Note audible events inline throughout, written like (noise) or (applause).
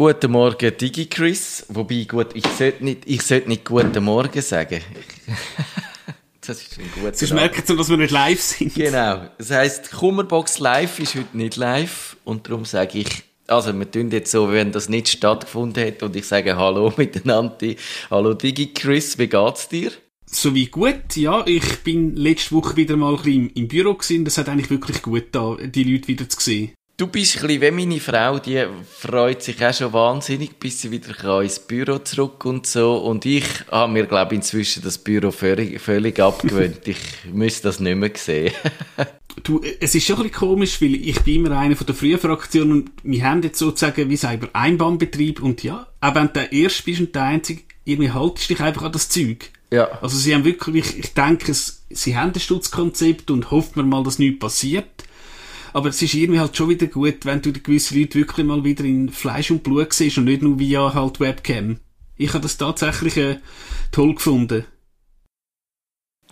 Guten Morgen, DigiChris. Wobei, gut, ich sollte nicht, ich sollte nicht Guten Morgen sagen. (laughs) das ist ein guter Sonst merken Sie, dass wir nicht live sind. Genau. Das heisst, Kummerbox Live ist heute nicht live. Und darum sage ich, also wir tun jetzt so, wenn das nicht stattgefunden hat und ich sage Hallo (laughs) miteinander. Hallo DigiChris, wie geht's dir? So wie gut, ja. Ich bin letzte Woche wieder mal ein bisschen im Büro gewesen. Das hat eigentlich wirklich gut da, die Leute wieder zu sehen. Du bist ein bisschen wie meine Frau, die freut sich auch schon wahnsinnig, bis sie wieder ins Büro zurück und so. Und ich habe mir, glaube ich, inzwischen das Büro völlig, völlig abgewöhnt. ich müsste das nicht mehr sehen. (laughs) du, es ist schon ein bisschen komisch, weil ich bin immer einer von der frühen Fraktion und wir haben jetzt sozusagen wie selber Einbahnbetrieb und ja, auch wenn du der Erste bist und der Einzige, irgendwie haltest dich einfach an das Zeug. Ja. Also sie haben wirklich, ich denke, sie haben ein Schutzkonzept und hofft man mal, dass nichts passiert. Aber es ist irgendwie halt schon wieder gut, wenn du gewisse Leute wirklich mal wieder in Fleisch und Blut siehst und nicht nur via halt Webcam. Ich habe das tatsächlich äh, toll gefunden.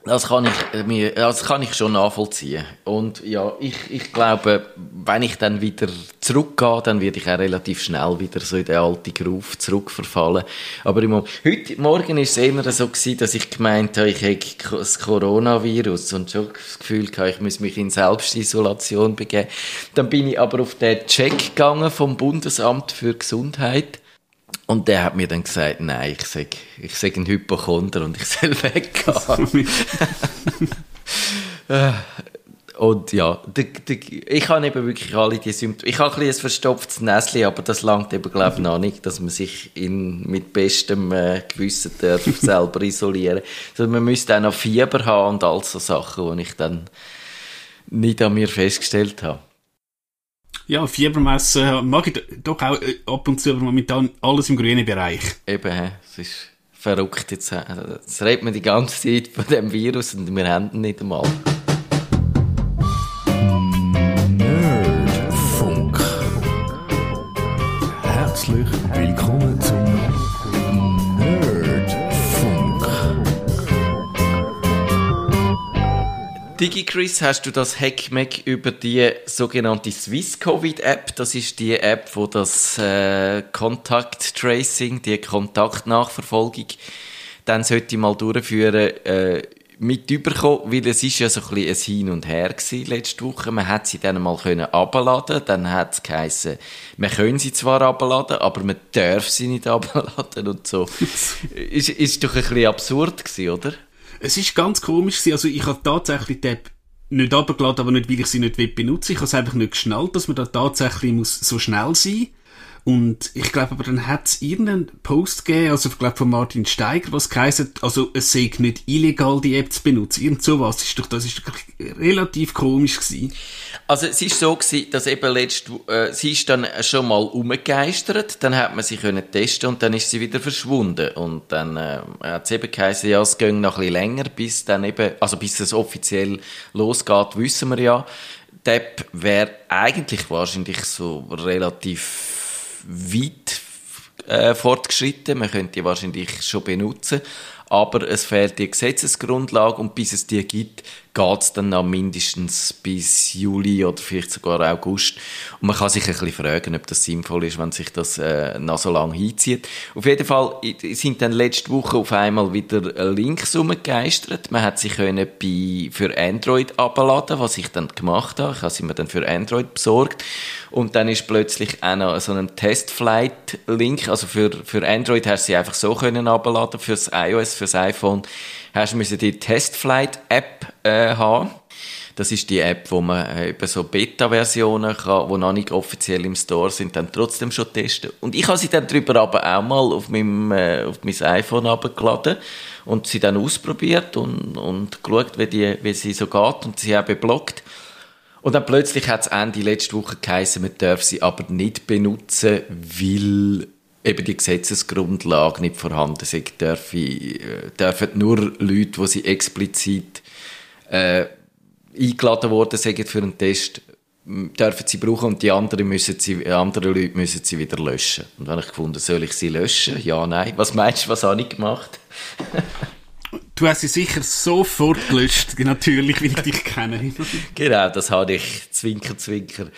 Das kann ich äh, mir, das kann ich schon nachvollziehen. Und ja, ich, ich glaube, wenn ich dann wieder zurückgehe, dann werde ich auch relativ schnell wieder so in den alten Groove zurückverfallen. Aber im Moment, heute Morgen ist es eher so gewesen, dass ich gemeint habe, ich hätte das Coronavirus und schon das Gefühl hatte, ich muss mich in Selbstisolation begeben. Dann bin ich aber auf den Check gegangen vom Bundesamt für Gesundheit und der hat mir dann gesagt, nein, ich sag, ich sag ein Hypochonder und ich (laughs) soll weggehen. und ja, ich habe eben wirklich alle die Symptome. Ich habe ein, bisschen ein verstopftes Näschen, aber das langt eben, glaube ich, noch nicht, dass man sich in, mit bestem äh, Gewissen darf (laughs) selber isolieren also Man müsste auch noch Fieber haben und all so Sachen, die ich dann nicht an mir festgestellt habe. Ja, Fiebermessen mache ich doch auch äh, ab und zu, aber momentan alles im grünen Bereich. Eben, es ist verrückt. Jetzt, äh, jetzt redet man die ganze Zeit von dem Virus und wir haben ihn nicht einmal. DigiChris, hast du das HackMac über die sogenannte Swiss Covid App? Das ist die App, wo das äh, Contact Tracing, die Kontaktnachverfolgung, dann sollte mal durchführen, äh, mit überkommen, weil es ist ja so ein bisschen ein Hin und Her gewesen letzte Woche. Man hat sie dann mal können abladen, dann hat es geheißen, man können sie zwar abladen, aber man darf sie nicht (laughs) abladen und so. ist, ist doch ein bisschen absurd gewesen, oder? Es ist ganz komisch. Also ich habe tatsächlich die App nicht abgeladen, aber nicht, weil ich sie nicht benutzen will. Ich habe es einfach nicht geschnallt, dass man da tatsächlich muss so schnell sein muss. Und ich glaube, aber dann hat es irgendeinen Post gegeben, also ich glaube von Martin Steiger, was geheißen, also es sei nicht illegal, die App zu benutzen. Irgend sowas. Ist doch, das ist doch relativ komisch gewesen. Also es ist so gewesen, dass eben letzt, äh, sie ist dann schon mal umgegeistert, dann hat man sie können testen und dann ist sie wieder verschwunden. Und dann äh, hat es eben geheißen, ja, es ging noch ein bisschen länger, bis dann eben, also bis es offiziell losgeht, wissen wir ja. Die App wäre eigentlich wahrscheinlich so relativ weit äh, fortgeschritten. Man könnte die wahrscheinlich schon benutzen. Aber es fehlt die Gesetzesgrundlage und bis es die gibt, geht es dann noch mindestens bis Juli oder vielleicht sogar August. Und man kann sich ein bisschen fragen, ob das sinnvoll ist, wenn sich das äh, noch so lange hinzieht. Auf jeden Fall sind dann letzte Woche auf einmal wieder Links umgegeistert. Man hat sie können bei, für Android abladen, was ich dann gemacht habe. Ich habe sie mir dann für Android besorgt. Und dann ist plötzlich auch noch so ein Testflight-Link. Also für, für Android hast du sie einfach so können abladen, fürs iOS, fürs iPhone hast du die Testflight-App äh, haben. Das ist die App, wo man äh, eben so Beta-Versionen kann, die noch nicht offiziell im Store sind, dann trotzdem schon testen. Und ich habe sie dann drüber aber auch mal auf, meinem, äh, auf mein iPhone abgeladen und sie dann ausprobiert und, und geschaut, wie, die, wie sie so geht und sie auch beblockt. Und dann plötzlich hat es Ende letzte Woche geheißen, man darf sie aber nicht benutzen, weil eben die Gesetzesgrundlage nicht vorhanden ist, dürfen, äh, dürfen nur Leute, die sie explizit äh, eingeladen worden sind für einen Test, dürfen sie brauchen und die anderen müssen sie, andere Leute müssen sie wieder löschen. Und dann habe ich gefunden, soll ich sie löschen? Ja, nein. Was meinst du, was habe ich gemacht? (laughs) du hast sie sicher sofort gelöscht, (laughs) natürlich, wie ich dich kenne. (laughs) genau, das habe ich, zwinker, zwinker.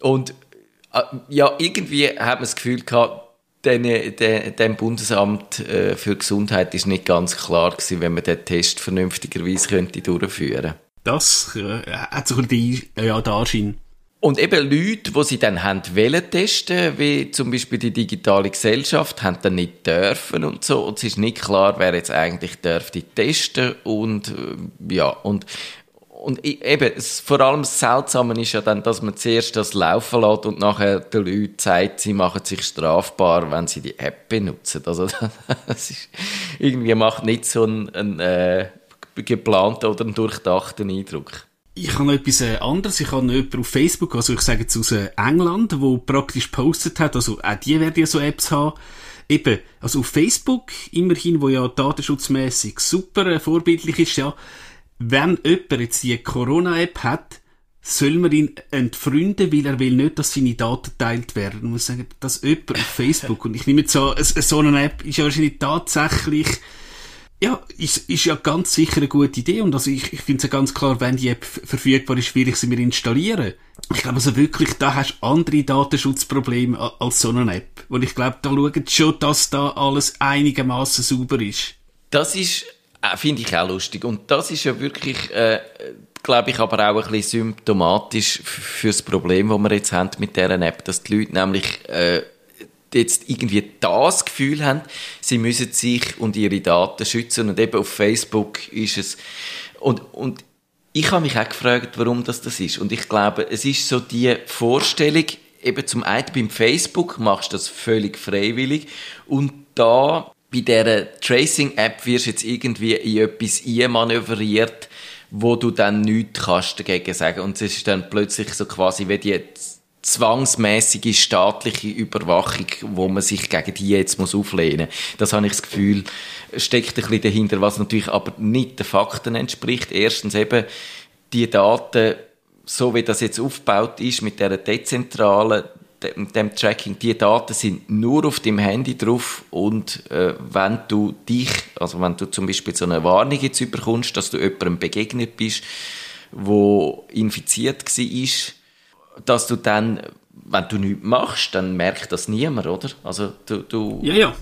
Und äh, ja, irgendwie hat man das Gefühl gehabt, den, den, dem Bundesamt äh, für Gesundheit ist nicht ganz klar gewesen, wenn man den Test vernünftigerweise könnte durchführen. Das äh, hat so ein bisschen die, ja, den Anschein. Und eben Leute, die sie dann haben wollen testen, wie zum Beispiel die digitale Gesellschaft, haben dann nicht dürfen und so. Und es ist nicht klar, wer jetzt eigentlich dürfte testen und, äh, ja, und, und eben, es, vor allem das Seltsame ist ja dann, dass man zuerst das laufen lässt und nachher den Leuten sagt, sie machen sich strafbar, wenn sie die App benutzen. Also, (laughs) das ist, irgendwie macht nicht so einen, einen äh, geplanten oder einen durchdachten Eindruck. Ich habe noch etwas äh, anderes. Ich habe noch jemanden auf Facebook, also ich sage jetzt aus äh, England, wo praktisch postet hat, also auch die werden ja so Apps haben. Eben, also auf Facebook, immerhin, wo ja datenschutzmäßig super äh, vorbildlich ist, ja, wenn jemand jetzt die Corona-App hat, soll man ihn entfreunden, weil er will nicht, dass seine Daten geteilt werden. Ich muss sagen, dass jemand auf Facebook, und ich nehme jetzt so, so eine App ist ja wahrscheinlich tatsächlich, ja, ist, ist ja ganz sicher eine gute Idee. Und also ich, ich finde es ja ganz klar, wenn die App verfügbar ist, will ich sie mir installieren. Ich glaube also wirklich, da hast du andere Datenschutzprobleme als so eine App. Und ich glaube, da schauen schon, dass da alles einigermaßen sauber ist. Das ist äh, Finde ich auch lustig. Und das ist ja wirklich, äh, glaube ich, aber auch ein bisschen symptomatisch für das Problem, das wir jetzt haben mit dieser App, dass die Leute nämlich äh, jetzt irgendwie das Gefühl haben, sie müssen sich und ihre Daten schützen. Und eben auf Facebook ist es. Und, und ich habe mich auch gefragt, warum das das ist. Und ich glaube, es ist so die Vorstellung, eben zum einen beim Facebook machst du das völlig freiwillig und da bei dieser Tracing-App wirst du jetzt irgendwie in etwas einmanövriert, wo du dann nichts kannst dagegen sagen. Und es ist dann plötzlich so quasi wie die zwangsmäßige staatliche Überwachung, wo man sich gegen die jetzt muss auflehnen muss. Das habe ich das Gefühl, steckt ein bisschen dahinter, was natürlich aber nicht den Fakten entspricht. Erstens eben, die Daten, so wie das jetzt aufgebaut ist, mit dieser dezentralen dem, dem Tracking, die Daten sind nur auf dem Handy drauf und äh, wenn du dich, also wenn du zum Beispiel so eine Warnung jetzt überkommst, dass du jemandem begegnet bist, wo infiziert war, dass du dann, wenn du nichts machst, dann merkt das niemand, oder? Also du, du, ja, ja.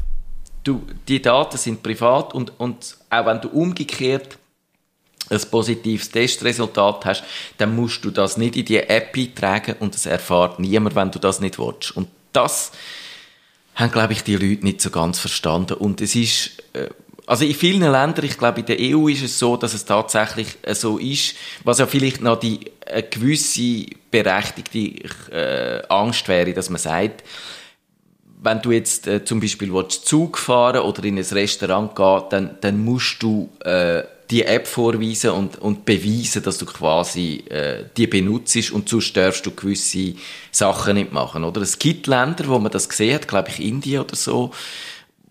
du die Daten sind privat und, und auch wenn du umgekehrt ein positives Testresultat hast, dann musst du das nicht in die App eintragen und es erfahrt niemand, wenn du das nicht willst. Und das haben, glaube ich, die Leute nicht so ganz verstanden. Und es ist, äh, also in vielen Ländern, ich glaube in der EU ist es so, dass es tatsächlich äh, so ist, was ja vielleicht noch die eine gewisse berechtigte äh, Angst wäre, dass man sagt, wenn du jetzt äh, zum Beispiel willst, Zug fahren oder in ein Restaurant gehen, dann, dann musst du äh, die App vorweisen und, und beweisen, dass du quasi äh, die benutzt und sonst darfst du gewisse Sachen nicht machen. Oder? Es gibt Länder, wo man das gesehen hat, glaube ich Indien oder so,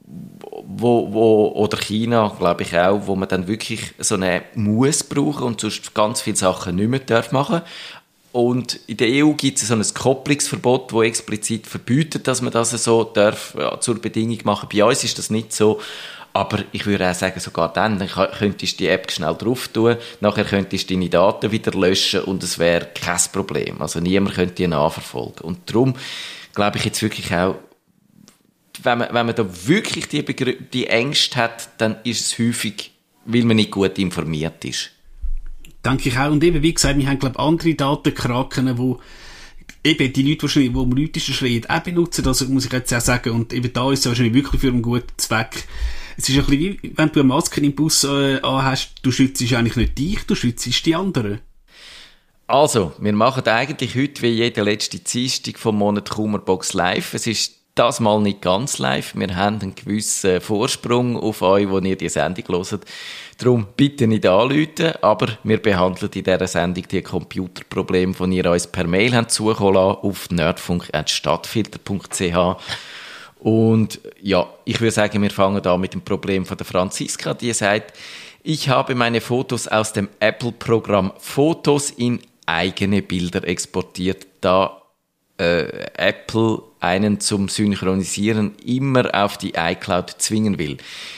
wo, wo, oder China, glaube ich auch, wo man dann wirklich so eine muss brauchen und sonst ganz viele Sachen nicht mehr darf machen. Und in der EU gibt es so ein Kopplungsverbot, wo explizit verbietet, dass man das so darf, ja, zur Bedingung machen. Bei uns ist das nicht so. Aber ich würde auch sagen, sogar dann, dann könntest du die App schnell drauf tun, nachher könntest du deine Daten wieder löschen und es wäre kein Problem. Also niemand könnte die nachverfolgen. Und darum glaube ich jetzt wirklich auch, wenn man, wenn man da wirklich die, die Ängste hat, dann ist es häufig, weil man nicht gut informiert ist. Denke ich auch. Und eben, wie gesagt, wir haben, glaube ich, andere Datenkraken, wo eben die Leute, die, die am lautesten schreien, auch benutzen. Also muss ich jetzt auch sagen. Und eben da ist es wahrscheinlich wirklich für einen guten Zweck es ist ein bisschen wie, wenn du eine Maske im Bus äh, hast, du schützt eigentlich nicht dich, du schützt die anderen. Also, wir machen eigentlich heute wie jede letzte Dienstag vom Monat Kummerbox live. Es ist das mal nicht ganz live. Wir haben einen gewissen Vorsprung auf euch, wo ihr die Sendung hört. Darum bitte nicht anrufen, aber wir behandeln in dieser Sendung die Computerprobleme, die ihr uns per Mail zukommen lassen, auf nerdfunk.stadtfilter.ch. Und ja, ich würde sagen, wir fangen da mit dem Problem von der Franziska, die sagt, ich habe meine Fotos aus dem Apple-Programm Fotos in eigene Bilder exportiert. Da äh, Apple einen zum Synchronisieren immer auf die iCloud zwingen will.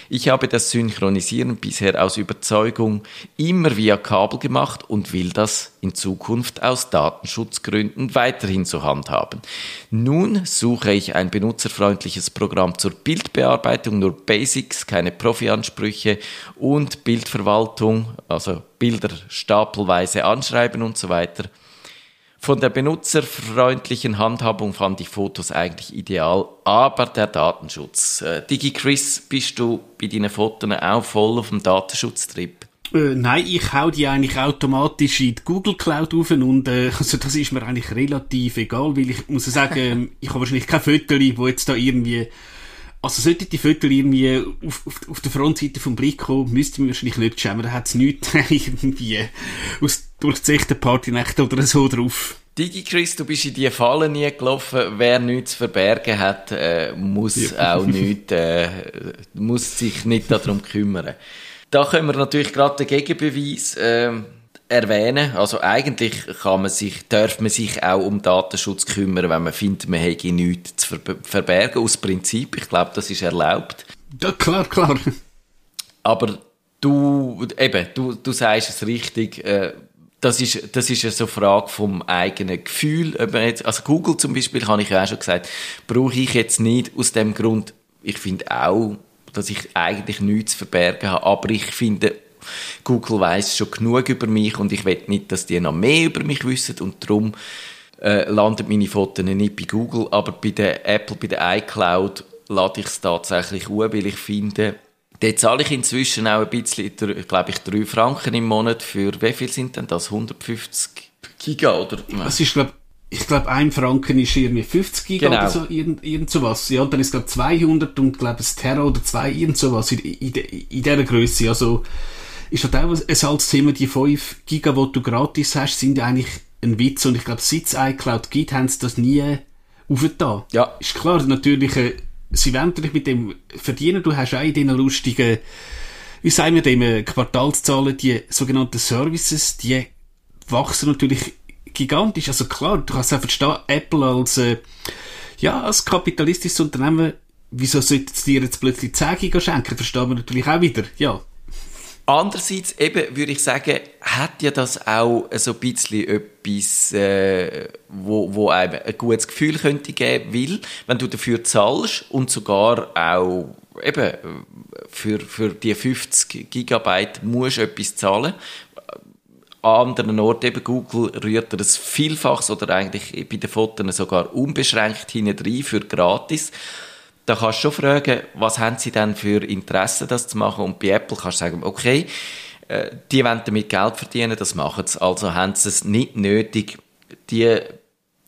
Ich habe das Synchronisieren bisher aus Überzeugung immer via Kabel gemacht und will das in Zukunft aus Datenschutzgründen weiterhin so handhaben. Nun suche ich ein benutzerfreundliches Programm zur Bildbearbeitung, nur Basics, keine Profi-Ansprüche und Bildverwaltung, also Bilder stapelweise anschreiben und so weiter. Von der benutzerfreundlichen Handhabung fand ich Fotos eigentlich ideal, aber der Datenschutz. Äh, DigiChris, bist du bei deinen Fotos auch voll auf dem Datenschutztrip? Äh, nein, ich hau die eigentlich automatisch in die Google Cloud auf und äh, (laughs) also das ist mir eigentlich relativ egal, weil ich muss sagen, (laughs) ich habe wahrscheinlich kein Foto, wo jetzt da irgendwie also sollte die Fotos irgendwie auf, auf, auf der Frontseite vom Blick kommen, müsste man wahrscheinlich nicht schämen. Da hat es nichts (laughs) irgendwie aus durchzechten Partynächte oder so drauf. DigiChris, du bist in die Falle nie gelaufen. Wer nichts zu verbergen hat, äh, muss ja. auch nicht, äh, muss sich nicht darum kümmern. Da können wir natürlich gerade den Gegenbeweis äh, erwähnen. Also eigentlich kann man sich, darf man sich auch um Datenschutz kümmern, wenn man findet, man hätte nichts zu verbergen. Aus Prinzip, ich glaube, das ist erlaubt. Ja, klar, klar. Aber du, eben, du, du sagst es richtig, äh, das ist, das ist so eine Frage vom eigenen Gefühl. Also Google zum Beispiel, habe ich ja auch schon gesagt, brauche ich jetzt nicht aus dem Grund, ich finde auch, dass ich eigentlich nichts zu verbergen habe, aber ich finde, Google weiß schon genug über mich und ich will nicht, dass die noch mehr über mich wissen und darum äh, landen meine Fotos nicht bei Google, aber bei der Apple, bei der iCloud lade ich es tatsächlich an, weil ich finde, Dort zahle ich inzwischen auch ein bisschen, glaube ich, 3 Franken im Monat für, wie viel sind denn das? 150 Giga, oder? Das ist, glaube ich glaube, ein Franken ist irgendwie 50 Giga genau. oder so, irgend, irgend sowas. Ja, dann ist, glaube 200 und, glaube ein Terra oder zwei, irgend sowas in, in, in dieser Größe. Also, ist halt auch ein altes Thema, die 5 Giga, die du gratis hast, sind eigentlich ein Witz. Und ich glaube, seit es iCloud gibt, haben sie das nie aufgetan. Ja. Ist klar, natürlich, äh, sie wollen natürlich mit dem verdienen. Du hast auch in diesen lustigen, wie sagen wir dem, äh, Quartalszahlen, die sogenannten Services, die wachsen natürlich gigantisch. Also klar, du kannst auch verstehen, Apple als, äh, ja, als kapitalistisches Unternehmen, wieso sollte es dir jetzt plötzlich 10 Giga schenken? Verstehen wir natürlich auch wieder, ja. Andererseits eben, würde ich sagen, hat ja das auch so ein bisschen etwas, äh, wo, wo einem ein gutes Gefühl könnte geben will, wenn du dafür zahlst und sogar auch eben für, für die 50 Gigabyte musst du etwas zahlen. An anderen Orten, eben Google, rührt er das Vielfaches oder eigentlich bei den Fotos sogar unbeschränkt hinein für gratis da kannst du schon fragen, was haben sie denn für Interesse, das zu machen? Und bei Apple kannst du sagen, okay, äh, die wollen damit Geld verdienen, das machen sie. Also haben sie es nicht nötig, die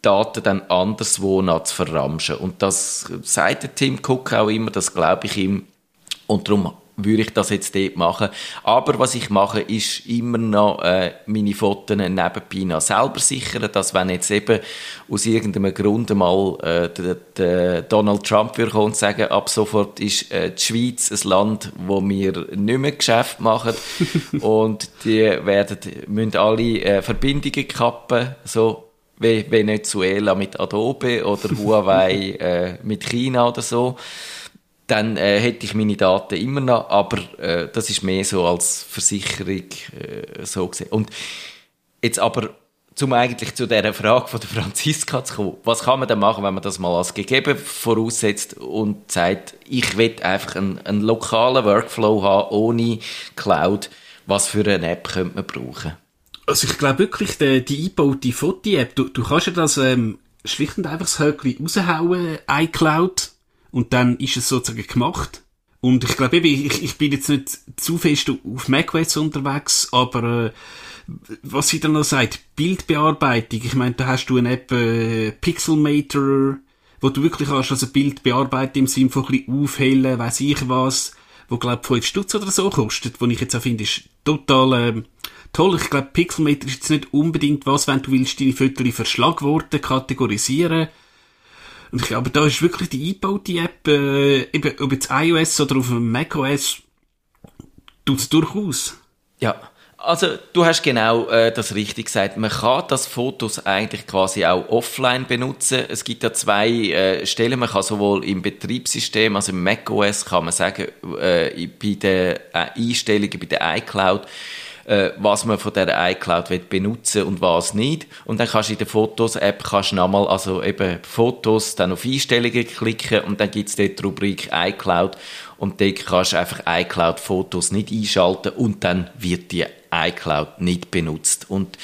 Daten dann anderswo noch zu verramschen. Und das sagt der Tim Cook auch immer, das glaube ich ihm. Und darum würde ich das jetzt dort machen. Aber was ich mache, ist immer noch äh, meine Fotos nebenbei noch selber sichern, dass wenn jetzt eben aus irgendeinem Grund mal äh, der, der Donald Trump würde kommen und sagen, ab sofort ist äh, die Schweiz ein Land, wo wir nicht mehr Geschäft machen. (laughs) Und die werden, müssen alle äh, Verbindungen kappen, so wie Venezuela mit Adobe oder Huawei (laughs) äh, mit China oder so dann äh, hätte ich meine Daten immer noch, aber äh, das ist mehr so als Versicherung äh, so gesehen. Und jetzt aber, zum eigentlich zu dieser Frage von der Franziska zu kommen, was kann man denn machen, wenn man das mal als gegeben voraussetzt und sagt, ich will einfach einen, einen lokalen Workflow haben, ohne Cloud, was für eine App könnte man brauchen? Also ich glaube wirklich, die, die eingebaute Foto-App, du, du kannst ja das ähm, schlicht und einfach das Höckchen raushauen, iCloud, und dann ist es sozusagen gemacht. Und ich glaube ich, ich bin jetzt nicht zu fest auf macOS unterwegs, aber äh, was sie dann noch sagt, Bildbearbeitung, ich meine, da hast du eine App äh, Pixelmator, wo du wirklich hast, also Bild bearbeiten im Sinne von ein bisschen aufhellen, weiss ich was, wo glaube 5 Stutz oder so kostet, wo ich jetzt auch finde, ist total äh, toll. Ich glaube, Pixelmator ist jetzt nicht unbedingt was, wenn du willst deine Fotos Verschlagworte kategorisieren und ich glaube, da ist wirklich die eingebaute App, äh, eben, ob jetzt iOS oder auf dem macOS, tut es durchaus. Ja, Also, du hast genau äh, das richtig gesagt. Man kann das Fotos eigentlich quasi auch offline benutzen. Es gibt ja zwei äh, Stellen. Man kann sowohl im Betriebssystem, also im macOS, kann man sagen, äh, bei den äh, Einstellungen bei der iCloud, äh, was man von der iCloud will benutzen und was nicht. Und dann kannst du in der Fotos-App kannst nochmal, also eben Fotos, dann auf Einstellungen klicken und dann gibt's dort die Rubrik iCloud und dort kannst du einfach iCloud-Fotos nicht einschalten und dann wird die iCloud nicht benutzt. Und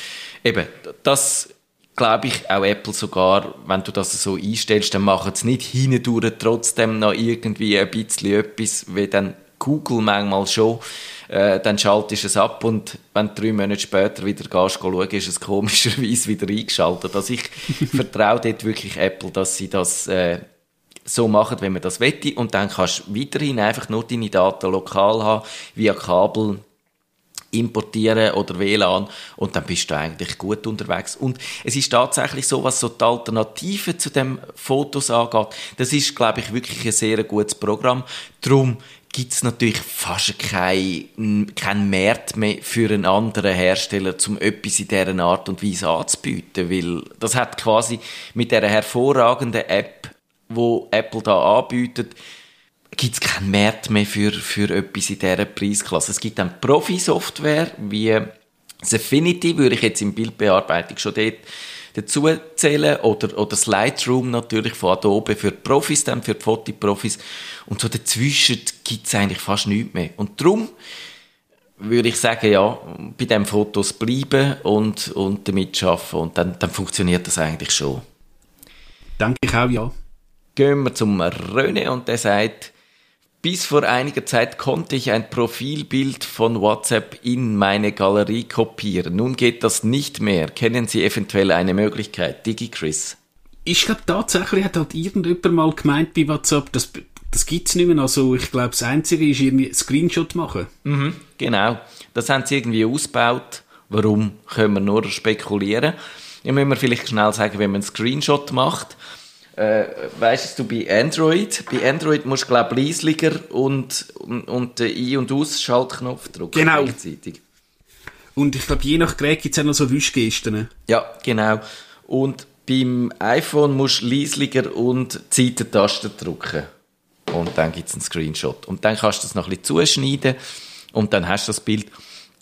eben, das glaube ich, auch Apple sogar, wenn du das so einstellst, dann machen sie nicht hindurch trotzdem noch irgendwie ein bisschen etwas, wie dann Google manchmal schon äh, dann schaltest du es ab und wenn du drei Monate später wieder gehst, schauen, ist es komischerweise (laughs) wieder eingeschaltet. Also ich (laughs) vertraue dort wirklich Apple, dass sie das äh, so machen, wenn man das wette und dann kannst du weiterhin einfach nur deine Daten lokal haben, via Kabel importieren oder WLAN und dann bist du eigentlich gut unterwegs. Und es ist tatsächlich so, was so die Alternativen zu dem Fotos angeht, das ist, glaube ich, wirklich ein sehr gutes Programm. Darum gibt es natürlich fast keinen kein Markt mehr für einen anderen Hersteller, um etwas in dieser Art und Weise anzubieten, weil das hat quasi mit der hervorragenden App, wo Apple da anbietet, gibt es keinen Markt mehr für, für etwas in dieser Preisklasse. Es gibt dann Profi-Software, wie das Affinity, würde ich jetzt in Bildbearbeitung schon dort dazu zählen oder, oder das Lightroom natürlich von Adobe für die Profis, dann für die Fotoprofis und so dazwischen gibt es eigentlich fast nichts mehr. Und darum würde ich sagen, ja, bei den Fotos bleiben und, und damit arbeiten und dann, dann funktioniert das eigentlich schon. Denke ich auch, ja. Gehen wir zum René und der sagt, bis vor einiger Zeit konnte ich ein Profilbild von WhatsApp in meine Galerie kopieren. Nun geht das nicht mehr. Kennen Sie eventuell eine Möglichkeit? DigiChris. Ich glaube, tatsächlich hat halt irgendjemand mal gemeint bei WhatsApp, das, das gibt es nicht mehr. Also ich glaube, das Einzige ist irgendwie Screenshot machen. Mhm, genau. Das haben sie irgendwie ausgebaut. Warum, können wir nur spekulieren. Ja, müssen wir vielleicht schnell sagen, wenn man einen Screenshot macht, äh, weißt du, bei Android, bei Android musst du, glaube ich, leisliger und, und, und den Ein- und Ausschaltknopf drücken Genau. gleichzeitig. Und ich glaube, je nach Gerät gibt es auch noch so Wischgesten. Ja, genau. Und beim iPhone musst du leisliger und die Seitentaste drücken. Und dann gibt es einen Screenshot. Und dann kannst du das noch ein bisschen zuschneiden und dann hast du das Bild.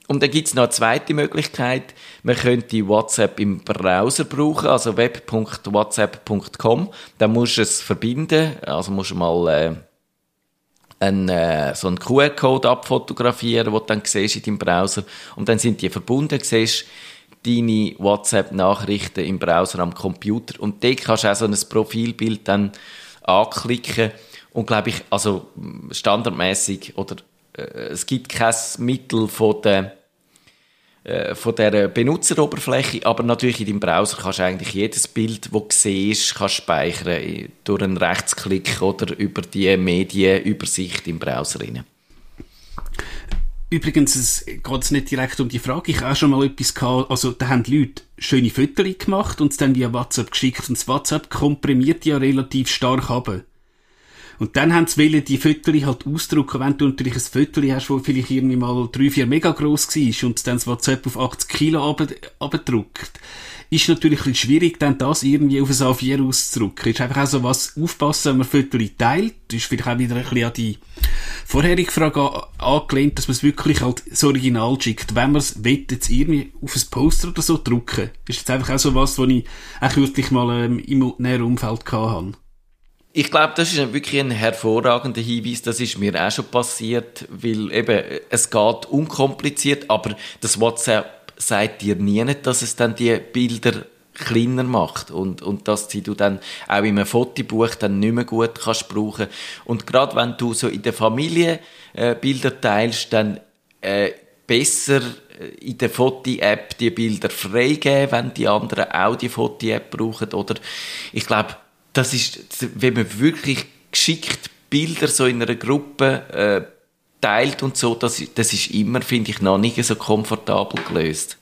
Und dann gibt es noch eine zweite Möglichkeit. Man könnte WhatsApp im Browser brauchen, also web.whatsapp.com. Dann musst du es verbinden, also musst du mal äh, einen, äh, so einen QR-Code abfotografieren, den du dann siehst in deinem Browser. Und dann sind die verbunden, siehst deine WhatsApp-Nachrichten im Browser am Computer. Und dort kannst du auch so ein Profilbild dann anklicken. Und glaube ich, also standardmäßig oder es gibt kein Mittel von der äh, von der Benutzeroberfläche, aber natürlich in deinem Browser kannst du eigentlich jedes Bild, das du siehst, kannst speichern äh, durch einen Rechtsklick oder über die Medienübersicht im Browser rein. Übrigens, es geht nicht direkt um die Frage. Ich habe auch schon mal etwas gehabt, also da haben Leute schöne Fotos gemacht und es dann via WhatsApp geschickt und das WhatsApp komprimiert ja relativ stark ab. Und dann haben sie wollen die Fotos halt ausdrucken, wenn du natürlich ein Foto hast, das vielleicht irgendwie mal 3, 4 mega gross war und dann das WhatsApp auf 80 Kilo abgedruckt. Ist natürlich ein bisschen schwierig, dann das irgendwie auf ein A4 auszudrucken. Ist einfach auch so was aufpassen, wenn man Fotos teilt. Das ist vielleicht auch wieder ein bisschen an die vorherige Frage an- angelehnt, dass man es wirklich halt das Original schickt. Wenn man es will, jetzt irgendwie auf ein Poster oder so drucken. Ist jetzt einfach auch so was, was ich auch kürzlich mal ähm, im näheren Umfeld gehabt habe. Ich glaube, das ist wirklich ein hervorragender Hinweis. Das ist mir auch schon passiert, weil eben, es geht unkompliziert, aber das WhatsApp sagt dir nie nicht, dass es dann die Bilder kleiner macht und, und dass sie du dann auch in einem Fotobuch dann nicht mehr gut kannst brauchen. Und gerade wenn du so in der Familie äh, Bilder teilst, dann äh, besser äh, in der Foto-App die Bilder freigeben, wenn die anderen auch die Foto-App brauchen. Oder ich glaube, das ist, wenn man wirklich geschickt Bilder so in einer Gruppe äh, teilt und so, das, das ist immer, finde ich, noch nicht so komfortabel gelöst.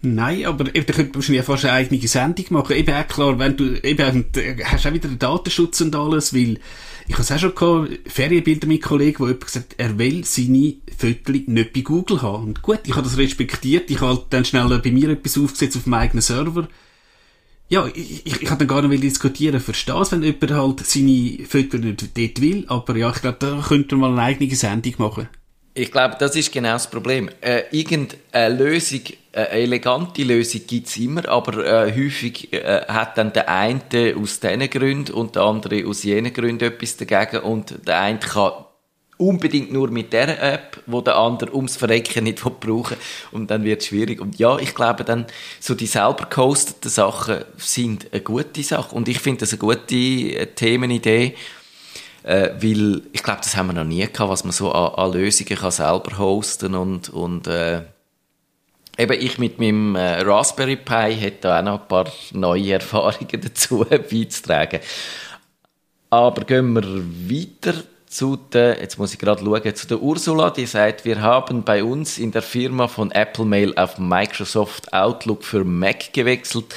Nein, aber eben, da könnte man wahrscheinlich fast eine eigene Sendung machen. Eben auch klar, wenn du, eben, hast auch wieder den Datenschutz und alles, weil, ich habe es auch schon gehabt, Ferienbilder mit Kollegen, wo jemand gesagt er will seine Fotos nicht bei Google haben. Und gut, ich habe das respektiert, ich habe halt dann schnell bei mir etwas aufgesetzt auf meinem eigenen Server. Ja, ich, ich, ich gar nicht diskutieren, verstehe es, wenn jemand halt seine Fotos nicht dort will, aber ja, ich glaube, da könnte man mal eine eigene Sendung machen. Ich glaube, das ist genau das Problem. Äh, irgendeine Lösung, eine elegante Lösung gibt es immer, aber äh, häufig äh, hat dann der eine aus diesen Gründen und der andere aus jenen Gründen etwas dagegen und der eine kann unbedingt nur mit der App, wo der andere ums Verrecken nicht (laughs) brauchen und dann wird es schwierig. Und ja, ich glaube dann, so die selber gehosteten Sachen sind eine gute Sache und ich finde das eine gute äh, Themenidee äh, weil ich glaube, das haben wir noch nie gehabt, was man so an, an Lösungen kann selber hosten und, und äh, eben ich mit meinem äh, Raspberry Pi hätte da auch noch ein paar neue (laughs) Erfahrungen dazu (laughs) beizutragen. Aber gehen wir weiter zu der, jetzt muss ich gerade schauen, zu der Ursula, die sagt, wir haben bei uns in der Firma von Apple Mail auf Microsoft Outlook für Mac gewechselt.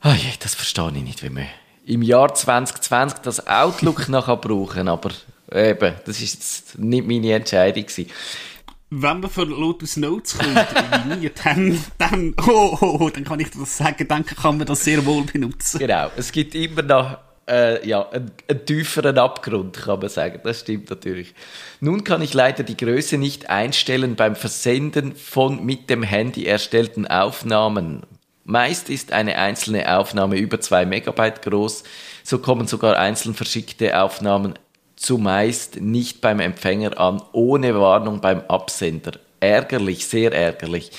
Ah je, das verstehe ich nicht, wie man im Jahr 2020 das Outlook (laughs) noch brauchen aber eben, das ist jetzt nicht meine Entscheidung gewesen. Wenn man von Lotus Notes kommt, (laughs) dann, dann, oh, oh, oh, dann kann ich das sagen, dann kann man das sehr wohl benutzen. Genau, es gibt immer noch äh, ja, einen, einen, tieferen Abgrund, kann man sagen. Das stimmt natürlich. Nun kann ich leider die Größe nicht einstellen beim Versenden von mit dem Handy erstellten Aufnahmen. Meist ist eine einzelne Aufnahme über 2 Megabyte groß, so kommen sogar einzeln verschickte Aufnahmen zumeist nicht beim Empfänger an, ohne Warnung beim Absender. Ärgerlich, sehr ärgerlich.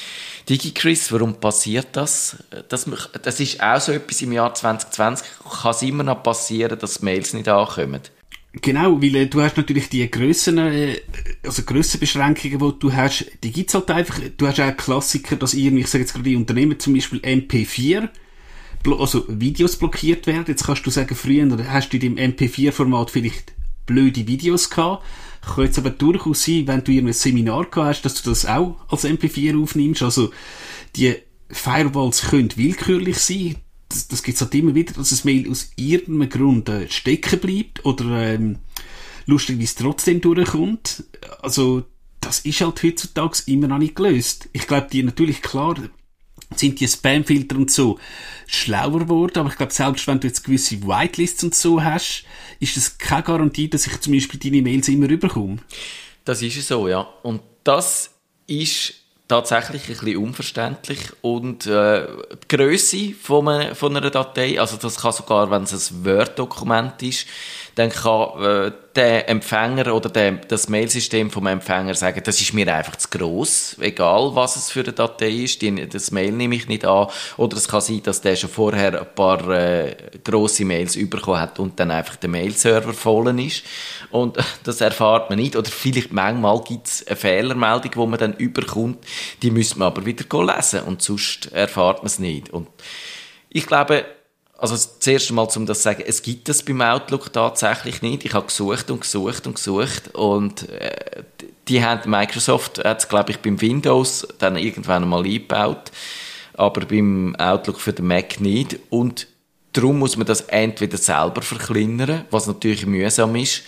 DigiChris, warum passiert das? das? Das ist auch so etwas im Jahr 2020. Kann es immer noch passieren, dass Mails nicht ankommen? Genau, weil äh, du hast natürlich die Grössen, äh, also Grössenbeschränkungen, die du hast, die gibt's halt einfach. Du hast auch Klassiker, dass irgendwie, ich sage jetzt gerade die Unternehmen zum Beispiel MP4, also Videos blockiert werden. Jetzt kannst du sagen, früher hast du in dem MP4-Format vielleicht blöde Videos gehabt. Kann jetzt aber durchaus sein, wenn du irgendein Seminar gehabt hast, dass du das auch als MP4 aufnimmst. Also, die Firewalls können willkürlich sein das, das gibt es halt immer wieder, dass das Mail aus irgendeinem Grund äh, stecken bleibt oder ähm, lustigerweise trotzdem durchkommt. Also das ist halt heutzutage immer noch nicht gelöst. Ich glaube, die natürlich klar sind die Spamfilter und so schlauer geworden, aber ich glaube, selbst wenn du jetzt gewisse Whitelists und so hast, ist das keine Garantie, dass ich zum Beispiel deine Mails immer rüberkomme. Das ist so, ja. Und das ist tatsächlich ein bisschen unverständlich und äh, die einer, von einer Datei, also das kann sogar, wenn es ein Word-Dokument ist, dann kann äh, der Empfänger oder der, das Mailsystem vom Empfänger sagen, das ist mir einfach zu gross, egal was es für eine Datei ist, die, das Mail nehme ich nicht an. Oder es kann sein, dass der schon vorher ein paar äh, grosse Mails bekommen hat und dann einfach der Mailserver voll ist. Und (laughs) das erfahrt man nicht. Oder vielleicht manchmal gibt es eine Fehlermeldung, die man dann überkommt, die müsste man aber wieder lesen und sonst erfahrt man es nicht. Und ich glaube, also das erste Mal, um das zu sagen, es gibt das beim Outlook tatsächlich nicht. Ich habe gesucht und gesucht und gesucht und äh, die haben Microsoft hat glaube ich beim Windows dann irgendwann mal eingebaut, aber beim Outlook für den Mac nicht und darum muss man das entweder selber verkleinern, was natürlich mühsam ist,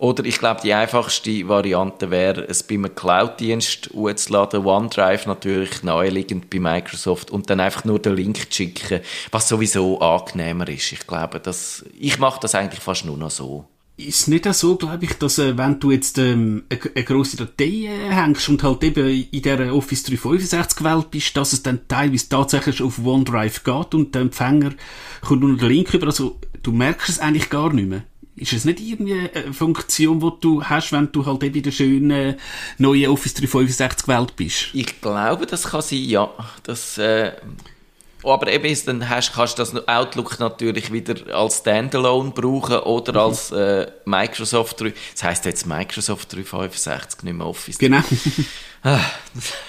oder ich glaube, die einfachste Variante wäre, es bei einem Cloud-Dienst hochzuladen, OneDrive natürlich naheliegend bei Microsoft und dann einfach nur den Link schicken, was sowieso angenehmer ist. Ich glaube, das, ich mache das eigentlich fast nur noch so. Ist nicht so, glaube ich, dass äh, wenn du jetzt ähm, eine, eine grosse Datei äh, hängst und halt eben in der Office 365 Welt bist, dass es dann teilweise tatsächlich auf OneDrive geht und der Empfänger kommt nur den Link über, also du merkst es eigentlich gar nicht mehr. Ist es nicht irgendwie eine Funktion, die du hast, wenn du halt eben in der schönen neuen Office 365 Welt bist? Ich glaube, das kann sein, ja. Das, äh, aber eben, dann hast, kannst du das Outlook natürlich wieder als Standalone brauchen oder mhm. als äh, Microsoft 3. Das heisst jetzt Microsoft 365, nicht mehr Office. Genau. Ah,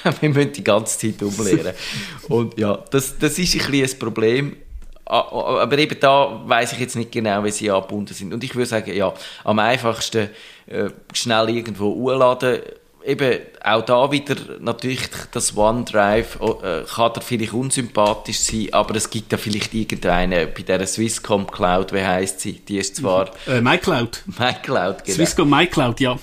(laughs) wir müssen die ganze Zeit umlehren. (laughs) Und ja, das, das ist ein bisschen ein Problem aber eben da weiß ich jetzt nicht genau, wie sie angebunden sind. Und ich würde sagen, ja, am einfachsten äh, schnell irgendwo hochladen. eben auch da wieder natürlich das OneDrive äh, kann da vielleicht unsympathisch sein, aber es gibt ja vielleicht irgendeine bei der Swisscom Cloud, wie heißt sie? Die ist zwar Äh, MyCloud. (laughs) MyCloud, genau. Swisscom MyCloud, ja.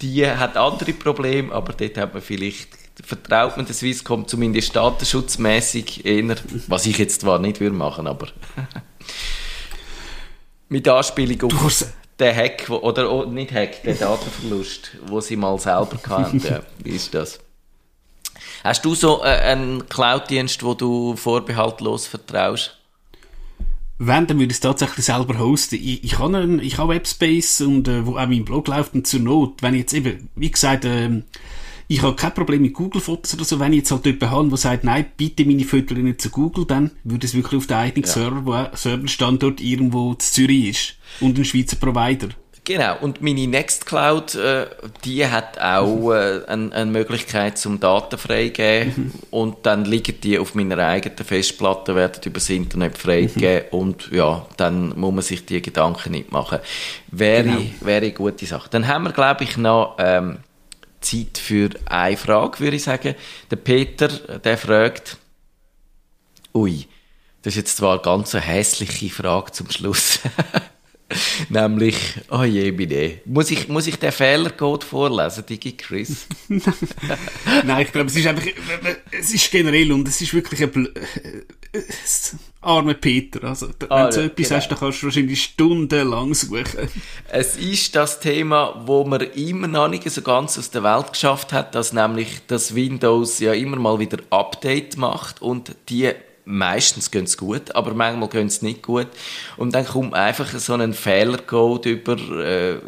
Die hat andere Probleme, aber dort hat man vielleicht vertraut man der Swisscom zumindest datenschutzmäßig eher, was ich jetzt zwar nicht würde machen, aber (laughs) mit Anspielung auf hast- den Hack, oder oh, nicht Hack, den Datenverlust, wo sie mal selber hatten. (laughs) ja, wie ist das? Hast du so äh, einen Cloud-Dienst, wo du vorbehaltlos vertraust? Wenn, dann würde ich es tatsächlich selber hosten. Ich, ich habe einen, ich habe Webspace und äh, wo auch mein Blog läuft und zur Not, wenn ich jetzt eben, wie gesagt, ähm, ich habe kein Problem mit Google Fotos oder so, wenn ich jetzt halt jemanden habe, der sagt, nein, bitte meine Fotos nicht zu Google, dann würde es wirklich auf den eigenen Server, wo auch Serverstandort irgendwo in Zürich ist. Und ein Schweizer Provider. Genau, und meine Nextcloud, äh, die hat auch äh, eine, eine Möglichkeit zum Daten freigeben. Und dann liegen die auf meiner eigenen Festplatte, werden über das Internet freigegeben. Und ja, dann muss man sich die Gedanken nicht machen. Wäre, Genau. wäre eine gute Sache. Dann haben wir, glaube ich, noch ähm, Zeit für eine Frage, würde ich sagen. Der Peter, der fragt, ui, das ist jetzt zwar eine ganz hässliche Frage zum Schluss. (laughs) (laughs) Nämlich, oh je, meine. Muss ich, muss ich den Fehlercode vorlesen, Digi Chris? (laughs) Nein, ich glaube, es ist einfach, es ist generell und es ist wirklich ein Bl äh, arme Peter. Also, wenn Ah, du so ja, etwas genau. hast, dann kannst du wahrscheinlich stundenlang suchen. Es ist das Thema, wo man immer noch nicht so ganz aus der Welt geschafft hat, dass nämlich das Windows ja immer mal wieder Update macht und die meistens gehen es gut, aber manchmal gehen es nicht gut und dann kommt einfach so ein Fehlercode über äh,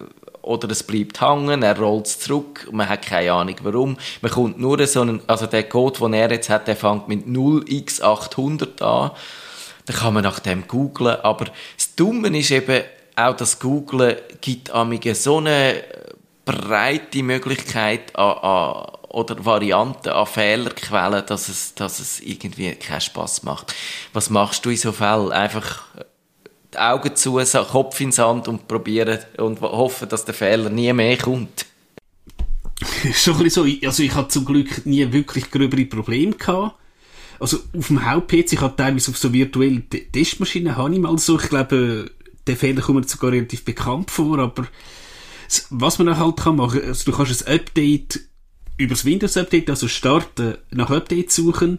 oder es bleibt hängen, er rollt es zurück, man hat keine Ahnung warum. Man kommt nur so einen, also der Code, den er jetzt hat, der fängt mit 0x800 an. Dann kann man nach dem googlen, aber das Dumme ist eben, auch das Googlen gibt amige so eine breite Möglichkeit an, an, oder Varianten an Fehlerquellen, dass es, dass es irgendwie keinen Spaß macht. Was machst du in so Fällen? Einfach die Augen zu, Kopf in den Sand und probieren und hoffen, dass der Fehler nie mehr kommt. (laughs) Schon ein bisschen so, also ich hatte zum Glück nie wirklich gröbere Probleme gehabt. Also auf dem Haupt-PC, ich hatte teilweise auf so virtuellen Te- Testmaschinen, habe ich mal so, ich glaube, äh, der Fehler kommt mir sogar relativ bekannt vor, aber was man dann halt kann machen, also du kannst ein Update über das Windows-Update, also starten, nach Update suchen.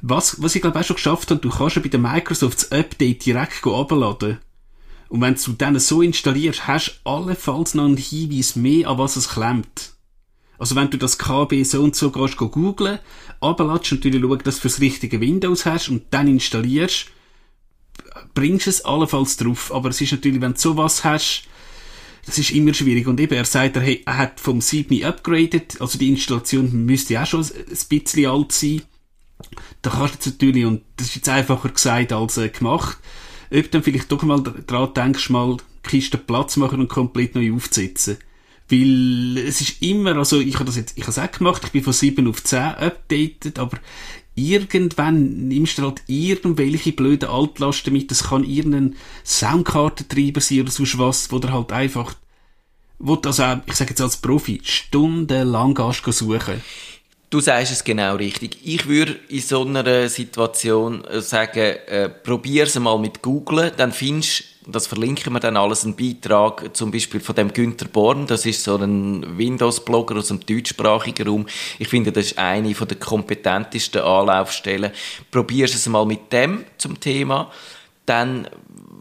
Was, was ich glaube auch schon geschafft habe, du kannst ja bei der Microsoft das Update direkt runterladen. Und wenn du dann so installierst, hast du allenfalls noch einen Hinweis mehr, an was es klemmt. Also wenn du das KB so und so gehst, go googlen, runterladest und natürlich schauen, dass du fürs richtige Windows hast und dann installierst, bringst es allenfalls drauf. Aber es ist natürlich, wenn du sowas hast, das ist immer schwierig. Und eben, er sagt, er, hat vom 7 upgraded, also die Installation müsste auch schon ein bisschen alt sein. Da kannst du jetzt natürlich, und das ist jetzt einfacher gesagt als äh, gemacht, ob dann vielleicht doch mal dran denkst, mal die Kiste Platz machen und komplett neu aufzusetzen. Weil es ist immer, also ich habe das jetzt, ich habe es auch gemacht, ich bin von 7 auf 10 updated, aber irgendwann nimmst du halt irgendwelche blöden Altlasten mit, das kann irgendein Soundkartentreiber sein oder sonst was, wo du halt einfach, wo du also auch, ich sage jetzt als Profi, stundenlang gehst suchen. Du sagst es genau richtig. Ich würde in so einer Situation äh, sagen, äh, probier's mal mit Googlen, dann findest das verlinken wir dann alles, einen Beitrag, zum Beispiel von dem Günther Born, das ist so ein Windows-Blogger aus dem deutschsprachigen Raum. Ich finde, das ist eine von der kompetentesten Anlaufstellen. Probier's es mal mit dem zum Thema. Dann,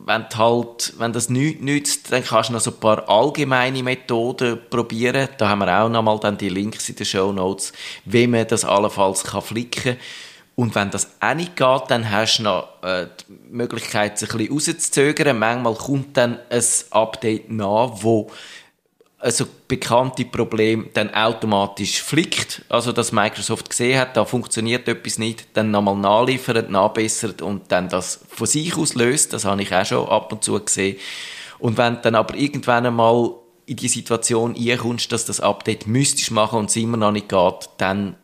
wenn halt, wenn das nichts nützt, dann kannst du noch so ein paar allgemeine Methoden probieren. Da haben wir auch nochmal dann die Links in den Show Notes, wie man das allenfalls kann flicken und wenn das auch nicht geht, dann hast du noch äh, die Möglichkeit, sich ein bisschen rauszuzögern. Manchmal kommt dann ein Update nach, wo also bekannte Problem dann automatisch flickt. Also, dass Microsoft gesehen hat, da funktioniert etwas nicht, dann nochmal nachliefert, nachbessert und dann das von sich aus löst. Das habe ich auch schon ab und zu gesehen. Und wenn dann aber irgendwann einmal in die Situation reinkommst, dass das Update müsstest machen und es immer noch nicht geht, dann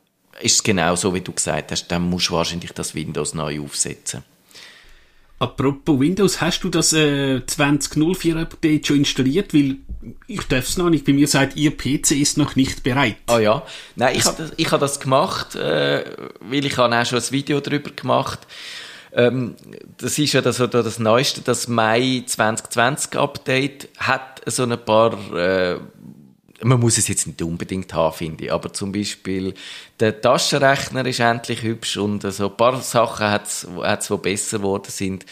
ist es genau so, wie du gesagt hast, dann musst du wahrscheinlich das Windows neu aufsetzen. Apropos Windows, hast du das äh, 2004 Update schon installiert? Weil ich darf es noch nicht. Bei mir sagt, ihr PC ist noch nicht bereit. Ah ja. Nein, ich habe das, ich hab das gemacht, äh, weil ich habe auch schon ein Video darüber gemacht. Ähm, das ist ja das, das Neueste, das Mai 2020 Update hat so ein paar äh, man muss es jetzt nicht unbedingt haben, finde ich. Aber zum Beispiel, der Taschenrechner ist endlich hübsch und so ein paar Sachen hat es, die besser geworden sind.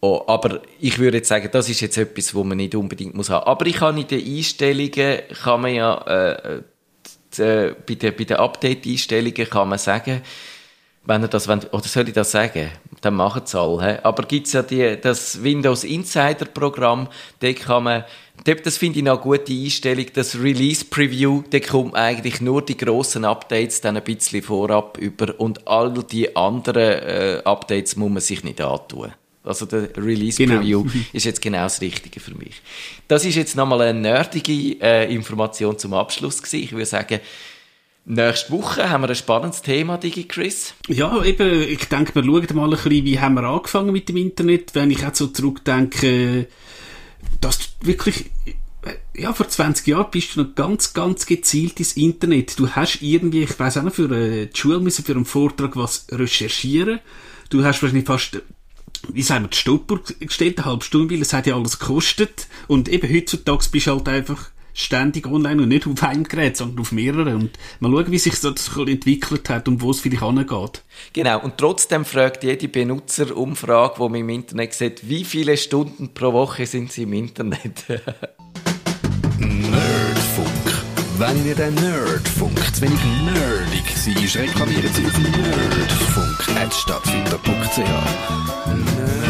Oh, aber ich würde jetzt sagen, das ist jetzt etwas, wo man nicht unbedingt muss haben. Aber ich kann in den Einstellungen, kann man ja, äh, die, äh, bei den, bei den Update-Einstellungen kann man sagen, wenn ihr das wollt, oder soll ich das sagen? Dann machen es alle. Aber gibt's ja die, das Windows Insider Programm, da kann man das finde ich noch eine gute Einstellung. Das Release Preview, da kommt eigentlich nur die grossen Updates dann ein bisschen vorab über und all die anderen äh, Updates muss man sich nicht antun. Also der Release genau. Preview (laughs) ist jetzt genau das Richtige für mich. Das ist jetzt nochmal eine nerdige äh, Information zum Abschluss gewesen. Ich würde sagen, Nächste Woche haben wir ein spannendes Thema, Digi Chris. Ja, eben, ich denke, wir schauen mal ein bisschen, wie haben wir angefangen mit dem Internet. Wenn ich auch so zurückdenke, dass wirklich, ja, vor 20 Jahren bist du noch ganz, ganz gezielt ins Internet. Du hast irgendwie, ich weiß auch noch, für äh, die Schule müssen für einen Vortrag was recherchieren. Du hast wahrscheinlich fast, wie sagen wir, die Stoppuhr gestellt, eine halbe Stunde, weil es hat ja alles gekostet. Und eben heutzutage bist du halt einfach ständig online und nicht auf einem Gerät, sondern auf mehreren. Und mal schauen, wie sich das entwickelt hat und wo es vielleicht angeht. Genau. Und trotzdem fragt jede Benutzerumfrage, die man im Internet sieht, wie viele Stunden pro Woche sind sie im Internet? Nerdfunk. Wenn ihr den Nerdfunk zu wenig nerdig seid, reklamieren Sie auf nerdfunk.stadtfinder.ch. Nerd